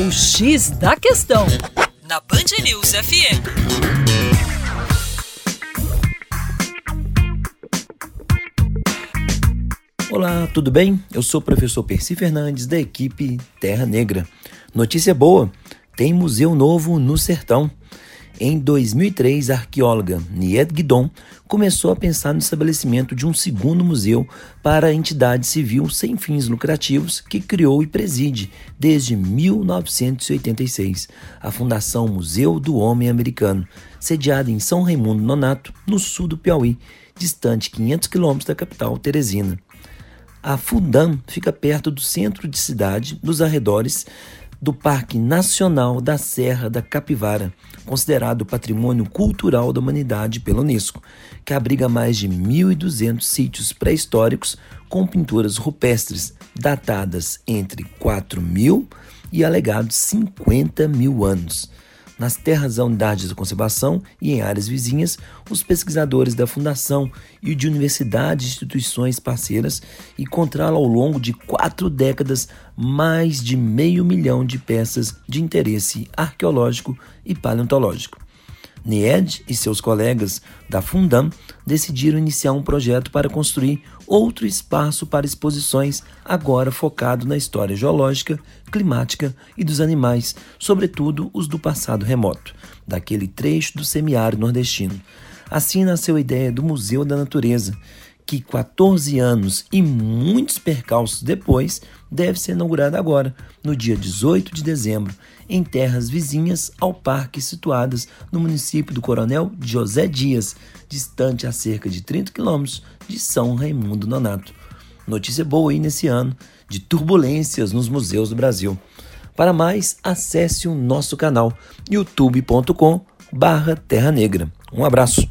O X da Questão, na Band News FM. Olá, tudo bem? Eu sou o professor Percy Fernandes, da equipe Terra Negra. Notícia boa: tem museu novo no sertão. Em 2003, a arqueóloga Nied Guidon começou a pensar no estabelecimento de um segundo museu para a entidade civil sem fins lucrativos que criou e preside desde 1986, a Fundação Museu do Homem Americano, sediada em São Raimundo Nonato, no sul do Piauí, distante 500 quilômetros da capital Teresina. A Fundam fica perto do centro de cidade, nos arredores do Parque Nacional da Serra da Capivara, considerado Patrimônio Cultural da Humanidade pela Unesco, que abriga mais de 1.200 sítios pré-históricos com pinturas rupestres datadas entre 4 mil e alegados 50 mil anos. Nas terras da unidade de conservação e em áreas vizinhas, os pesquisadores da Fundação e de universidades e instituições parceiras encontraram ao longo de quatro décadas mais de meio milhão de peças de interesse arqueológico e paleontológico. Nied e seus colegas da Fundam decidiram iniciar um projeto para construir outro espaço para exposições, agora focado na história geológica, climática e dos animais, sobretudo os do passado remoto, daquele trecho do semiárido nordestino. Assim nasceu a ideia do Museu da Natureza, que 14 anos e muitos percalços depois deve ser inaugurada agora, no dia 18 de dezembro, em terras vizinhas ao parque situadas no município do Coronel José Dias, distante a cerca de 30 quilômetros de São Raimundo Nonato. Notícia boa aí nesse ano de turbulências nos museus do Brasil. Para mais, acesse o nosso canal youtube.com barra Terra Negra. Um abraço.